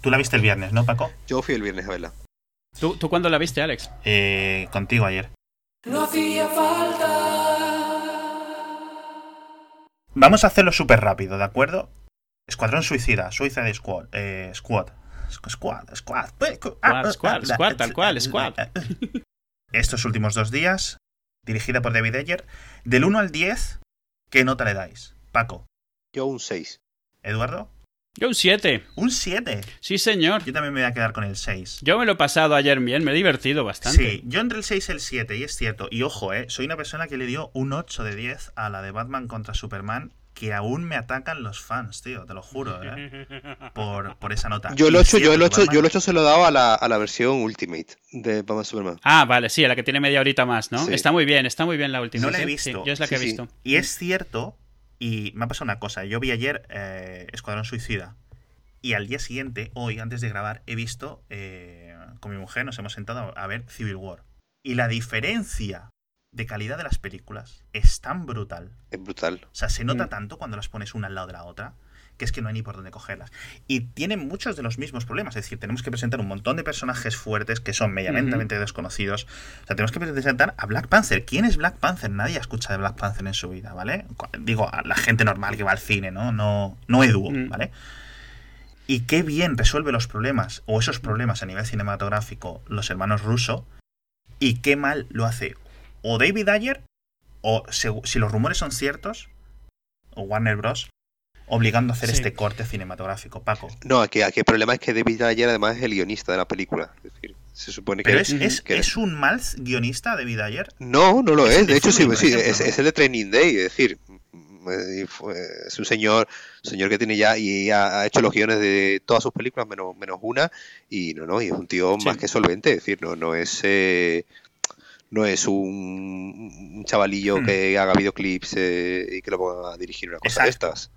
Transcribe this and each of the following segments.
Tú la viste el viernes, ¿no, Paco? Yo fui el viernes a verla. ¿Tú, ¿Tú cuándo la viste, Alex? Eh, contigo ayer. No hacía falta. Vamos a hacerlo súper rápido, ¿de acuerdo? Escuadrón Suicida, Suicide Squad, eh, Squad, Squad, Squad, Squad, Squad, Squad, tal cual, Squad. Estos últimos dos días, dirigida por David Ayer, del 1 al 10, ¿qué nota le dais? Paco, Yo un 6. Eduardo, Yo un 7. un 7. Sí, señor. Yo también me voy a quedar con el 6. Yo me lo he pasado ayer bien, me he divertido bastante. Sí, yo entre el 6 y el 7, y es cierto. Y ojo, eh, soy una persona que le dio un 8 de 10 a la de Batman contra Superman, que aún me atacan los fans, tío, te lo juro, eh, por, por esa nota. Yo el Y 8, yo el que 8, Batman- yo el 8 se lo he dado a la, a la versión Ultimate de Batman Superman. Ah, vale, sí, a la que tiene media horita más, ¿no? Sí. Está muy bien, está muy bien la última. No la he sí, visto. sí, yo es la que Sí, he sí. visto. Y es cierto, y me ha pasado una cosa, yo vi ayer eh, Escuadrón Suicida, y al día siguiente, hoy, antes de grabar, he visto, eh, con mi mujer, nos hemos sentado a ver Civil War. Y la diferencia de calidad de las películas es tan brutal. Es brutal. O sea, se nota Mm. tanto cuando las pones una al lado de la otra que es que no hay ni por dónde cogerlas. Y tienen muchos de los mismos problemas. Es decir, tenemos que presentar un montón de personajes fuertes que son medianamente desconocidos. O sea, tenemos que presentar a Black Panther. ¿Quién es Black Panther? Nadie escucha de Black Panther en su vida, ¿vale? Digo, a la gente normal que va al cine, ¿no? No, no Edu, Mm. ¿vale? Y qué bien resuelve los problemas, o esos problemas a nivel cinematográfico, los hermanos Russo, y qué mal lo hace o David Ayer, o si los rumores son ciertos, o Warner Bros., obligando a hacer Sí. este corte cinematográfico. Paco. No, aquí, aquí el problema es que David Ayer además es el guionista de la película. Es decir, se supone que Pero es, Ujú. es, que- es un mal guionista David Ayer. No, no lo Es De hecho, sí, es, el de Training Day. Es decir, eh, fue- es un señor, señor que tiene ya y ha, ha hecho los guiones de todas sus películas menos, menos una. Y no, no, y es un tío Sí. más que solvente. Es decir, no, no es. eh, no es un, un chavalillo Hmm. que haga videoclips eh, y que lo ponga a dirigir una cosa de estas.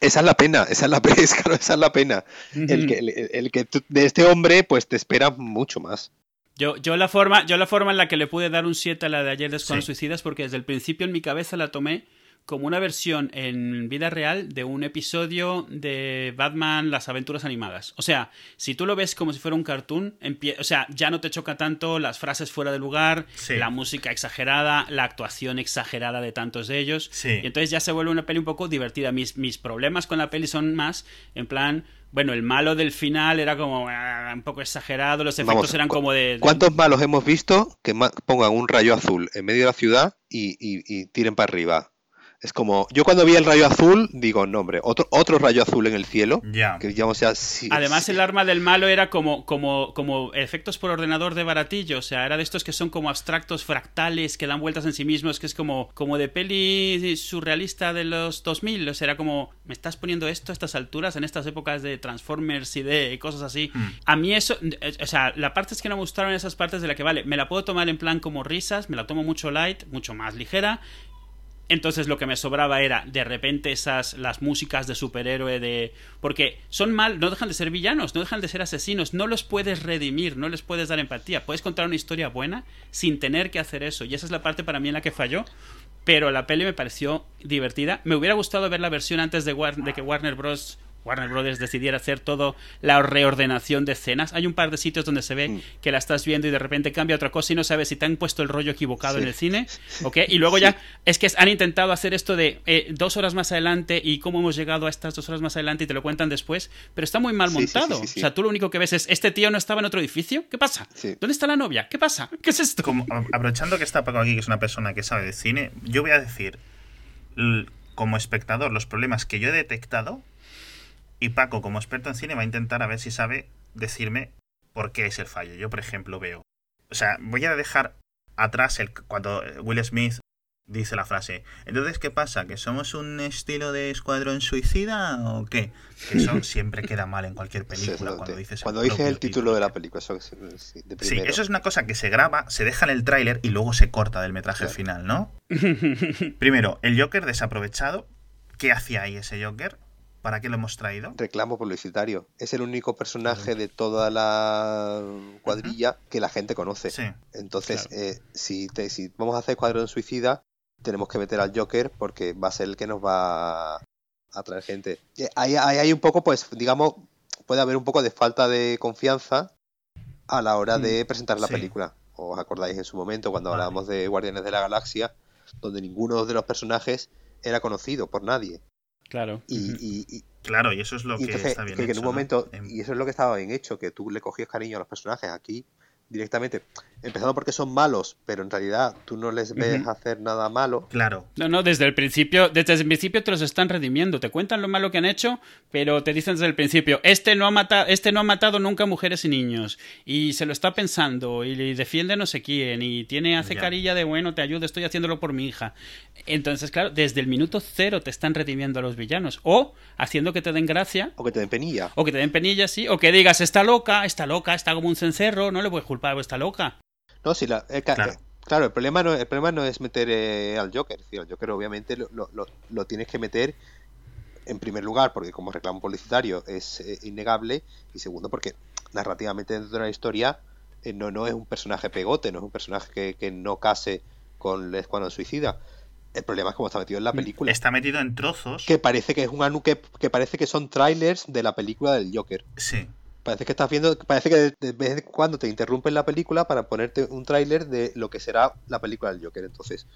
Esa es la pena, esa es la pena, esa es la pena. El que, el, el que tú- de este hombre, pues te esperas mucho más. Yo, yo, la forma, yo la forma en la que le pude dar un 7 a la de ayer de Sí. Suicidas, porque desde el principio en mi cabeza la tomé como una versión en vida real de un episodio de Batman Las Aventuras Animadas. O sea, si tú lo ves como si fuera un cartoon, o sea, ya no te choca tanto las frases fuera de lugar, Sí. la música exagerada, la actuación exagerada de tantos de ellos. Sí. Y entonces ya se vuelve una peli un poco divertida. Mis, mis problemas con la peli son más en plan... Bueno, el malo del final era como ah, un poco exagerado, los efectos Vamos, eran como de... de- ¿Cuántos malos hemos visto que pongan un rayo azul en medio de la ciudad y, y- y tiren para arriba? Es como, yo cuando vi el rayo azul, digo, no, hombre, otro, otro rayo azul en el cielo, Ya. que digamos ya sí- Además, sí- el arma del malo era como, como, como efectos por ordenador de baratillo. O sea, era de estos que son como abstractos fractales que dan vueltas en sí mismos, que es como, como de peli surrealista de los 2000. O sea, era como, me estás poniendo esto a estas alturas, en estas épocas de Transformers y de cosas así. Mm. A mí eso, eh, o sea, la parte es que no me gustaron esas partes de la que, vale, me la puedo tomar en plan como risas, me la tomo mucho light, mucho más ligera. Entonces lo que me sobraba era de repente esas las músicas de superhéroe de porque son mal, no dejan de ser villanos, no dejan de ser asesinos, no los puedes redimir, no les puedes dar empatía, puedes contar una historia buena sin tener que hacer eso y esa es la parte para mí en la que falló. Pero la peli me pareció divertida. Me hubiera gustado ver la versión antes de, War- de que Warner Bros. Warner Brothers decidiera hacer todo la reordenación de escenas. Hay un par de sitios donde se ve Mm. que la estás viendo y de repente cambia otra cosa y no sabes si te han puesto el rollo equivocado Sí. en el cine, ¿ok? Y luego ya es que han intentado hacer esto de eh, dos horas más adelante y cómo hemos llegado a estas dos horas más adelante y te lo cuentan después, pero está muy mal Sí, sí, sí, montado. sí, sí. O sea, tú lo único que ves es, ¿este tío no estaba en otro edificio? ¿Qué pasa? Sí. ¿Dónde está la novia? ¿Qué pasa? ¿Qué es esto? Como, aprovechando que está Paco aquí, que es una persona que sabe de cine, yo voy a decir, como espectador, los problemas que yo he detectado, y Paco, como experto en cine, va a intentar a ver si sabe decirme por qué es el fallo. Yo, por ejemplo, veo. O sea, voy a dejar atrás el, cuando Will Smith dice la frase. Entonces, ¿qué pasa? ¿Que somos un estilo de escuadrón suicida o qué? Que eso siempre queda mal en cualquier película cuando dices Cuando dices propio el título de la película, eso sí, sí, de Sí, primero. eso es una cosa que se graba, se deja en el tráiler y luego se corta del metraje Claro. final, ¿no? Primero, el Joker desaprovechado. ¿Qué hacía ahí ese Joker? ¿Para qué lo hemos traído? reclamo publicitario. Es el único personaje de toda la cuadrilla que la gente conoce. Sí. Entonces, Claro. eh, si, te- si vamos a hacer Cuadrón Suicida, tenemos que meter al Joker porque va a ser el que nos va a atraer gente. Eh, Ahí, ahí hay un poco, pues, digamos, puede haber un poco de falta de confianza a la hora de presentar la sí. película. ¿Os acordáis en su momento cuando Vale. hablábamos de Guardianes de la Galaxia, donde ninguno de los personajes era conocido por nadie? Claro. Y, y- y- Claro, y eso es lo y que entonces, está bien que, que en hecho, un ¿no? momento, Em, y eso es lo que estaba bien hecho, que tú le cogías cariño a los personajes aquí directamente, empezando porque son malos, pero en realidad tú no les ves hacer nada malo. Claro, No, no, desde el principio, desde el principio te los están redimiendo, te cuentan lo malo que han hecho, pero te dicen desde el principio, este no ha matado, este no ha matado nunca mujeres y niños, y se lo está pensando, y le defiende a no sé quién, y tiene, hace Ya. carilla de bueno, te ayudo, estoy haciéndolo por mi hija. Entonces, claro, desde el minuto cero te están redimiendo a los villanos, o haciendo que te den gracia, O que te den penilla. o que te den penillas, sí, o que digas, está loca, está loca, está como un cencerro, no le puedes culpar, está loca. No, si la, eh, Claro. eh, claro, el problema no, el problema no es meter eh, al Joker. Decir, al Joker obviamente lo, lo- lo- tienes que meter en primer lugar porque como reclamo publicitario es innegable y segundo porque narrativamente dentro de la historia no, no es un personaje pegote, no es un personaje que, que no case con el Escuadrón Suicida. El problema es cómo está metido en la película. está metido en trozos. Que parece que es un anu que, que parece que son trailers de la película del Joker. Sí, Parece que estás viendo, parece que de, de vez en cuando te interrumpen la película para ponerte un tráiler de lo que será la película del Joker. Entonces,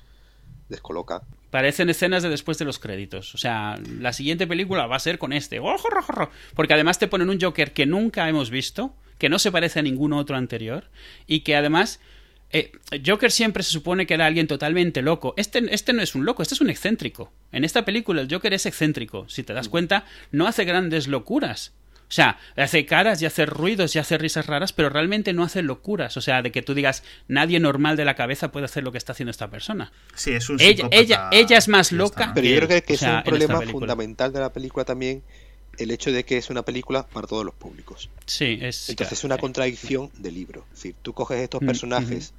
descoloca. Parecen escenas de después de los créditos. O sea, la siguiente película va a ser con este. Porque además te ponen un Joker que nunca hemos visto, que no se parece a ningún otro anterior, y que además. eh, Joker siempre se supone que era alguien totalmente loco. Este, este no es un loco, este es un excéntrico. En esta película el Joker es excéntrico. Si te das cuenta, no hace grandes locuras. O sea, hace caras y hace ruidos y hace risas raras, pero realmente no hace locuras. O sea, de que tú digas, nadie normal de la cabeza puede hacer lo que está haciendo esta persona. sí, es un Ella- ella- ella es más loca. está. Pero yo creo que, que o sea, es un problema fundamental de la película también el hecho de que es una película para todos los públicos. Sí, es. Entonces es una sí. contradicción de libro. Es decir, tú coges estos Mm, personajes.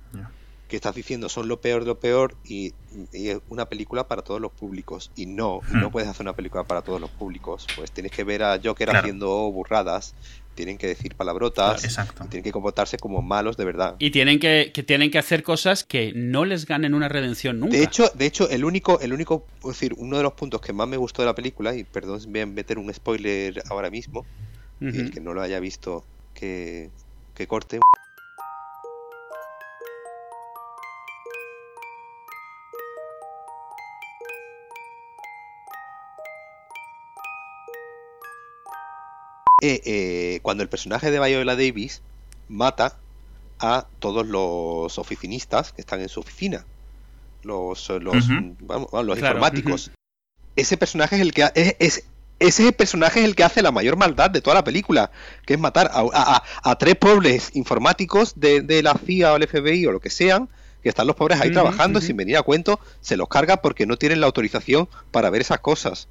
Que estás diciendo son lo peor de lo peor y, y es una película para todos los públicos. Y no, y no Hmm. puedes hacer una película para todos los públicos. Pues tienes que ver a Joker Claro. haciendo burradas, tienen que decir palabrotas, Exacto. y tienen que comportarse como malos de verdad. Y tienen que, que tienen que hacer cosas que no les ganen una redención nunca. De hecho, de hecho, el único, el único, es decir, uno de los puntos que más me gustó de la película, y perdón, voy a meter un spoiler ahora mismo, y el que no lo haya visto, que, que corte. Eh, eh, cuando el personaje de Viola Davis mata a todos los oficinistas que están en su oficina, los, los, vamos, vamos, los Claro, informáticos. Ese personaje es el que ha- es, es- ese personaje es el que hace la mayor maldad de toda la película, que es matar a, a- a- a tres pobres informáticos de, de la CIA o el FBI o lo que sean, que están los pobres ahí trabajando sin venir a cuento, se los carga porque no tienen la autorización para ver esas cosas.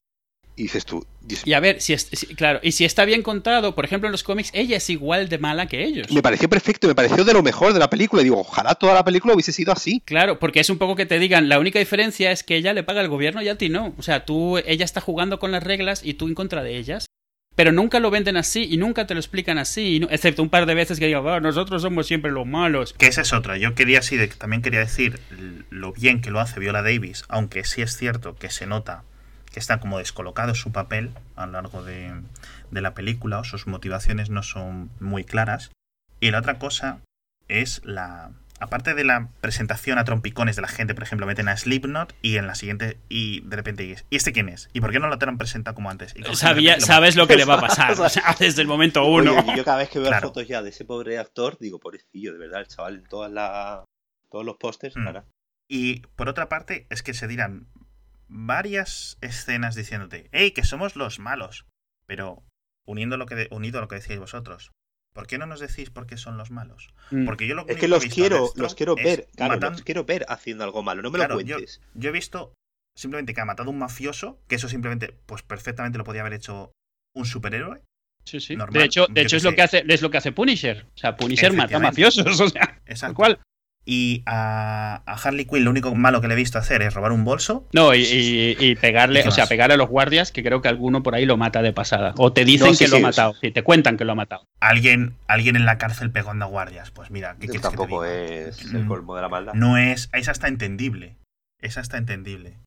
Y dices tú, Y a ver, si, es, si- claro, y si está bien contado, por ejemplo, en los cómics, ella es igual de mala que ellos. me pareció perfecto, me pareció de lo mejor de la película. Y digo, ojalá toda la película hubiese sido así. Claro, porque es un poco que te digan, la única diferencia es que ella le paga al gobierno y a ti no. O sea, tú, ella está jugando con las reglas y tú en contra de ellas. Pero nunca lo venden así y nunca te lo explican así, excepto un par de veces que digan, "Ah, nosotros somos siempre los malos. Que esa es otra. Yo quería sí, de- también quería decir lo bien que lo hace Viola Davis, aunque sí es cierto que se nota que está como descolocado su papel a lo largo de, de la película, o sus motivaciones no son muy claras. Y la otra cosa es la... Aparte de la presentación a trompicones de la gente, por ejemplo, meten a Slipknot y en la siguiente, y de repente, ¿y es- ¿y este quién es? ¿Y por qué no lo te han presentado como antes? Y Sabía, lo sabes lo que le va a pasar, o sea, desde el momento uno. Oye, y yo cada vez que veo Claro. fotos ya de ese pobre actor, digo, pobrecillo, de verdad, el chaval en todas las todos los pósters, Mm. Y por otra parte, es que se dirán varias escenas diciéndote, hey, que somos los malos. Pero uniendo lo que de- unido a lo que decíais vosotros, ¿por qué no nos decís por qué son los malos? Mm. Porque yo lo Es que los a quiero, los quiero ver, claro, matan- los quiero ver haciendo algo malo, no me Claro, lo yo- cuentes. Yo he visto simplemente que ha matado un mafioso, que eso simplemente, pues perfectamente lo podía haber hecho un superhéroe. Sí, sí. normal, de hecho, yo de hecho es lo que hace, es lo que hace Punisher. O sea, Punisher mata Efectivamente. mafiosos, o sea, Exacto. cual. Y a, a Harley Quinn lo único malo que le he visto hacer es robar un bolso. No, y, y- y pegarle, ¿Y qué o sea, pegarle a los guardias, que creo que alguno por ahí lo mata de pasada. O te dicen No, sí, que lo ha sí, matado. Sí, te cuentan que lo ha matado. Alguien, alguien en la cárcel pegando a guardias. Pues mira, ¿qué quieres Tampoco que te diga? es el Mm. colmo de la maldad. No es. Esa está entendible. Esa está entendible.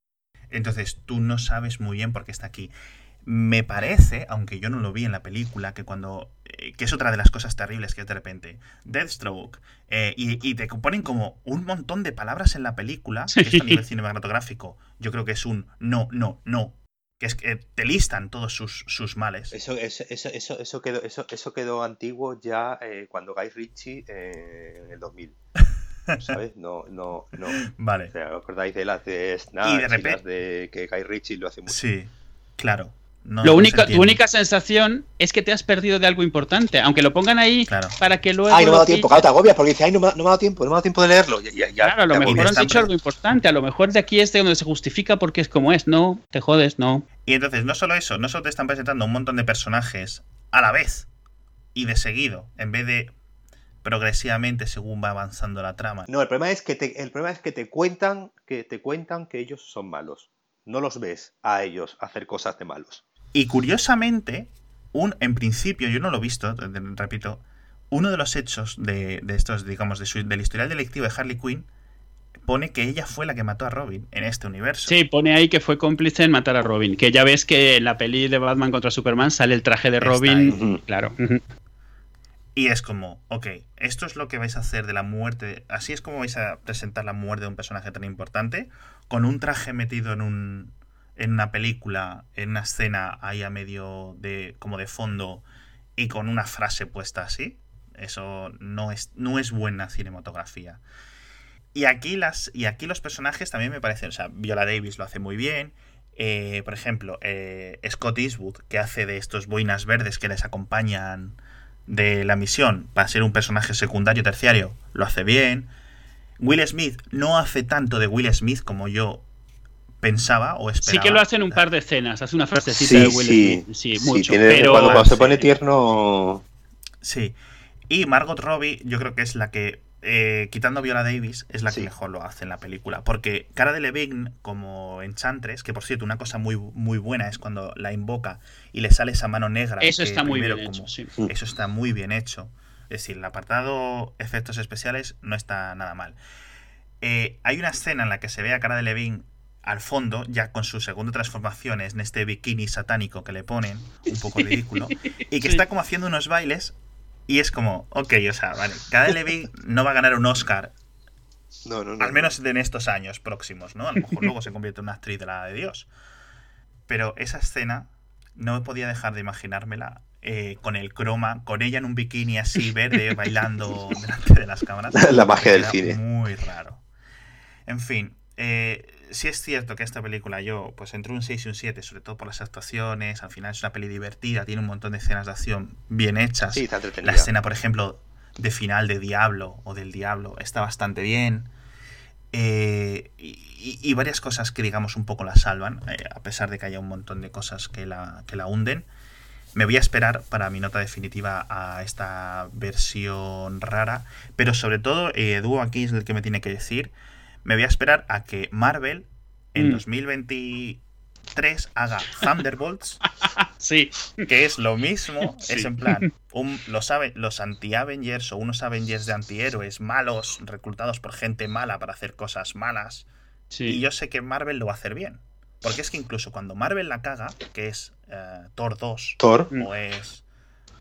Entonces tú no sabes muy bien por qué está aquí. Me parece, aunque yo no lo vi en la película, que cuando. eh, que es otra de las cosas terribles que es de repente. Deathstroke. eh, y, y te ponen como un montón de palabras en la película. Que esto a nivel cinematográfico. Yo creo que es un no, no, no. Que es que te listan todos sus, sus males. Eso, eso, eso, eso, eso quedó, eso, eso quedó antiguo ya eh, cuando Guy Ritchie eh, en el 2000. ¿Sabes? No, no, no. Vale. O sea, ¿os acordáis de las de Y de y, repente- las de que Guy Ritchie lo hace mucho? Sí, claro. No, Lo no único, tu única sensación es que te has perdido de algo importante, aunque lo pongan ahí Claro. para que luego. Ay, no me ha dado tiempo, claro, te agobias porque dices, ay, no me, ha- no me ha dado tiempo, no me ha dado tiempo de leerlo. Ya, ya, ya, Claro, a lo mejor han dicho algo importante. A lo mejor de aquí es de donde se justifica porque es como es. No, te jodes, no. Y entonces, no solo eso, no solo te están presentando un montón de personajes a la vez y de seguido, en vez de progresivamente según va avanzando la trama. No, el problema es que te, el problema es que te cuentan que te cuentan que ellos son malos. No los ves a ellos hacer cosas de malos. Y curiosamente, un, en principio, yo no lo he visto, repito, uno de los hechos de, de estos, digamos, de su- del historial delictivo de Harley Quinn pone que ella fue la que mató a Robin en este universo. Sí, pone ahí que fue cómplice en matar a Robin. Que ya ves que en la peli de Batman contra Superman sale el traje de Robin. Claro. Y es como, ok, esto es lo que vais a hacer de la muerte. Así es como vais a presentar la muerte de un personaje tan importante. Con un traje metido en un. En una película, en una escena ahí a medio de. como de fondo. Y con una frase puesta así. Eso no es, no es buena cinematografía. Y aquí las. Y aquí los personajes también me parecen. O sea, Viola Davis lo hace muy bien. Eh, por ejemplo, eh, Scott Eastwood, que hace de estos boinas verdes que les acompañan de la misión para ser un personaje secundario terciario lo hace bien. Will Smith no hace tanto de Will Smith como yo pensaba o Sí esperaba. que lo hacen un par de escenas. Hace una frasecita Sí, de Will sí, Smith. Sí, sí, mucho. tiene- pero cuando, cuando se pone Sí. tierno... Sí. Y Margot Robbie, yo creo que es la que, eh, quitando a Viola Davis, es la que Sí. mejor lo hace en la película. Porque Cara de Levine, como Enchantress, que por cierto, una cosa muy, muy buena es cuando la invoca y le sale esa mano negra. eso que está muy bien como- hecho. Sí. Mm. Eso está muy bien hecho. Es decir, el apartado efectos especiales no está nada mal. Eh, hay una escena en la que se ve a cara de Levine al fondo, ya con su segunda transformación en este bikini satánico que le ponen, un poco ridículo, y que Sí. está como haciendo unos bailes y es como, ok, o sea, vale, cara de Levine no va a ganar un Oscar, No, no, no. al menos en estos años próximos, ¿no? A lo mejor luego se convierte en una actriz de la de Dios. Pero esa escena no me podía dejar de imaginármela eh, con el croma, con ella en un bikini así verde bailando delante de las cámaras. La magia del cine. Muy raro. En fin, eh, sí es cierto que esta película yo, pues entre un 6 y un 7, sobre todo por las actuaciones, al final es una peli divertida, tiene un montón de escenas de acción bien hechas. Sí, está La escena, por ejemplo, de final de Diablo o del Diablo está bastante bien. Eh, y, y- y varias cosas que, digamos, un poco la salvan, eh, a pesar de que haya un montón de cosas que la, que la hunden. Me voy a esperar para mi nota definitiva a esta versión rara, pero sobre todo, eh, Edu aquí es el que me tiene que decir, me voy a esperar a que Marvel en Mm. 2023 haga Thunderbolts Sí. que es lo mismo, Sí. es en plan, un- los, los anti-Avengers o unos Avengers de antihéroes malos, reclutados por gente mala para hacer cosas malas. Sí. Y yo sé que Marvel lo va a hacer bien. Porque es que incluso cuando Marvel la caga, que es eh, Thor 2 Thor. Mm. o es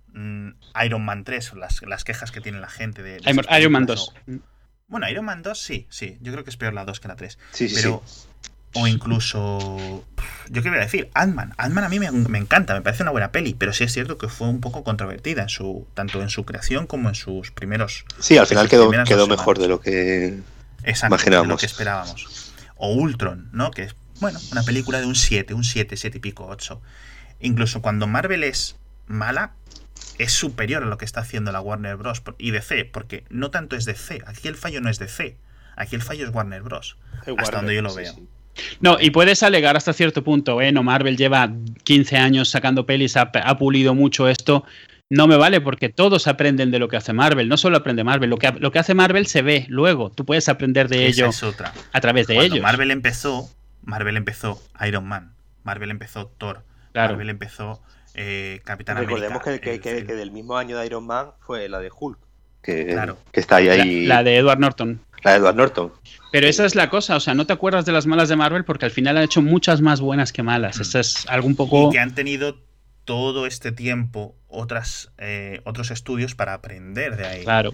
mm, Iron Man 3, las, las quejas que tiene la gente de... de Iron Man películas, 2. o- bueno, Iron Man 2 sí, sí. Yo creo que es peor la 2 que la 3. Sí, sí, Pero, sí. o incluso, yo qué voy a decir, Ant-Man. Ant-Man a mí me, me encanta, me parece una buena peli, pero sí es cierto que fue un poco controvertida en su, tanto en su creación como en sus primeros. Sí, al final quedó, quedó mejor de lo que... Exacto, Imaginábamos. de lo que esperábamos. O Ultron, ¿no? Que es, bueno, una película de un 7, un 7, 7 y pico, 8. Incluso cuando Marvel es mala, es superior a lo que está haciendo la Warner Bros. y DC, porque no tanto es DC. Aquí el fallo no es DC. Aquí el fallo es Warner Bros. Hasta donde yo lo Sí, veo. sí. No, y puedes alegar hasta cierto punto, ¿eh? No, Marvel lleva 15 años sacando pelis, ha, ha pulido mucho esto. No me vale porque todos aprenden de lo que hace Marvel. No solo aprende Marvel, lo que, lo que hace Marvel se ve luego. Tú puedes aprender de ello es otra. a través de Cuando ellos. Marvel empezó, Marvel empezó Iron Man, Marvel empezó Thor, Claro. Marvel empezó eh, Capitán Recordemos América. que, que- el que- film. que del mismo año de Iron Man fue la de Hulk. Que, Claro. que está ahí, La, ahí. la de Edward Norton. La de Edward Norton. Pero esa es la cosa, o sea, no te acuerdas de las malas de Marvel porque al final han hecho muchas más buenas que malas. Eso es algo un poco... Y que han tenido todo este tiempo otras, eh, otros estudios para aprender de ahí. Claro.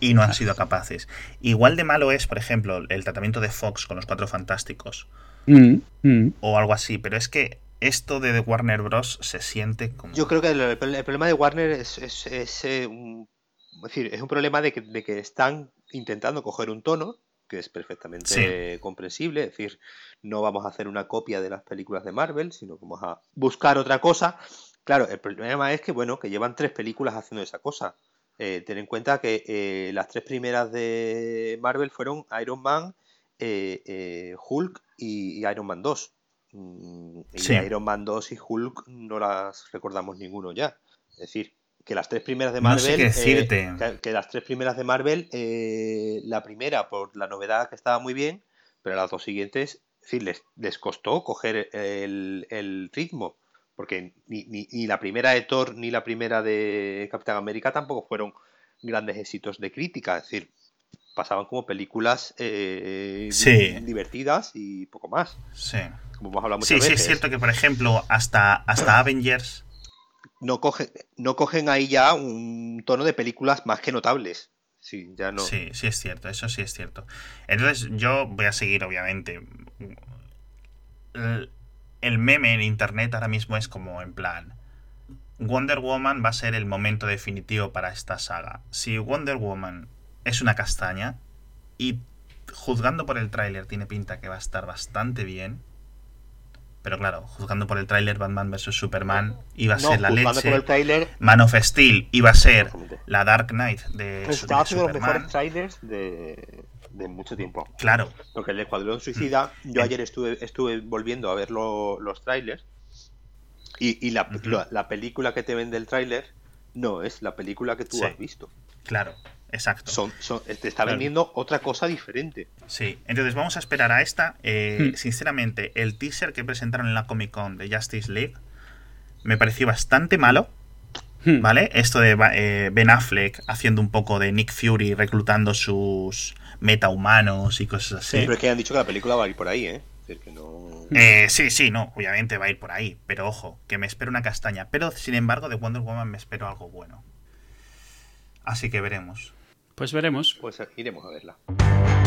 Y no han sido capaces. Igual de malo es, por ejemplo, el tratamiento de Fox con los Cuatro Fantásticos. Mm, mm. O algo así. Pero es que esto de The Warner Bros. se siente como... Yo creo que el, el problema de Warner es, es, es, eh, un, es decir, es un problema de que, de que están intentando coger un tono que es perfectamente comprensible, es decir, no vamos a hacer una copia de las películas de Marvel, sino que vamos a buscar otra cosa. Claro, el problema es que, bueno, que llevan tres películas haciendo esa cosa. Eh, ten en cuenta que eh, las tres primeras de Marvel fueron Iron Man, eh, Hulk y, y Iron Man 2. Mm, Y Sí. Iron Man 2 y Hulk no las recordamos ninguno ya. Es decir, que las tres primeras de No Marvel. sé qué eh, que, que las tres primeras de Marvel, eh, la primera por la novedad que estaba muy bien, pero las dos siguientes, les, les costó coger el, el ritmo. Porque ni, ni, ni la primera de Thor ni la primera de Capitán América tampoco fueron grandes éxitos de crítica. Es decir, pasaban como películas eh, Sí. divertidas y poco más. Sí. Como hemos hablado muchas Sí, sí, veces. es cierto que, por ejemplo, hasta, hasta Avengers... no, cogen, no cogen ahí ya un tono de películas más que notables. Sí, ya no. Sí, sí es cierto, eso sí es cierto. Entonces yo voy a seguir, obviamente. El, el meme en internet ahora mismo es como en plan... Wonder Woman va a ser el momento definitivo para esta saga. Si Wonder Woman es una castaña y juzgando por el tráiler tiene pinta que va a estar bastante bien. Pero claro, juzgando por el tráiler Batman vs Superman iba a No, ser la leche. por el tráiler, Man of Steel iba a ser la Dark Knight de, pues de haciendo los Superman. mejores trailers de, de mucho tiempo. Claro, Porque el Escuadrón Suicida, yo Mm. ayer estuve, estuve volviendo a ver lo- los trailers y, y la, la- la película que te vende el tráiler no es la película que tú Sí. has visto. claro, exacto. Son, son- te está Claro. vendiendo otra cosa diferente. Sí, entonces vamos a esperar a esta. Eh, Hmm. Sinceramente, el teaser que presentaron en la Comic Con de Justice League me pareció bastante malo, Hmm. ¿vale? Esto de eh, Ben Affleck haciendo un poco de Nick Fury, reclutando sus metahumanos y cosas así. Pero es que han dicho que la película va a ir por ahí, ¿eh? Que no... Eh, sí, sí, no, obviamente va a ir por ahí, pero ojo, que me espero una castaña. Pero sin embargo, de Wonder Woman me espero algo bueno. Así que veremos. Pues veremos. Pues iremos a verla.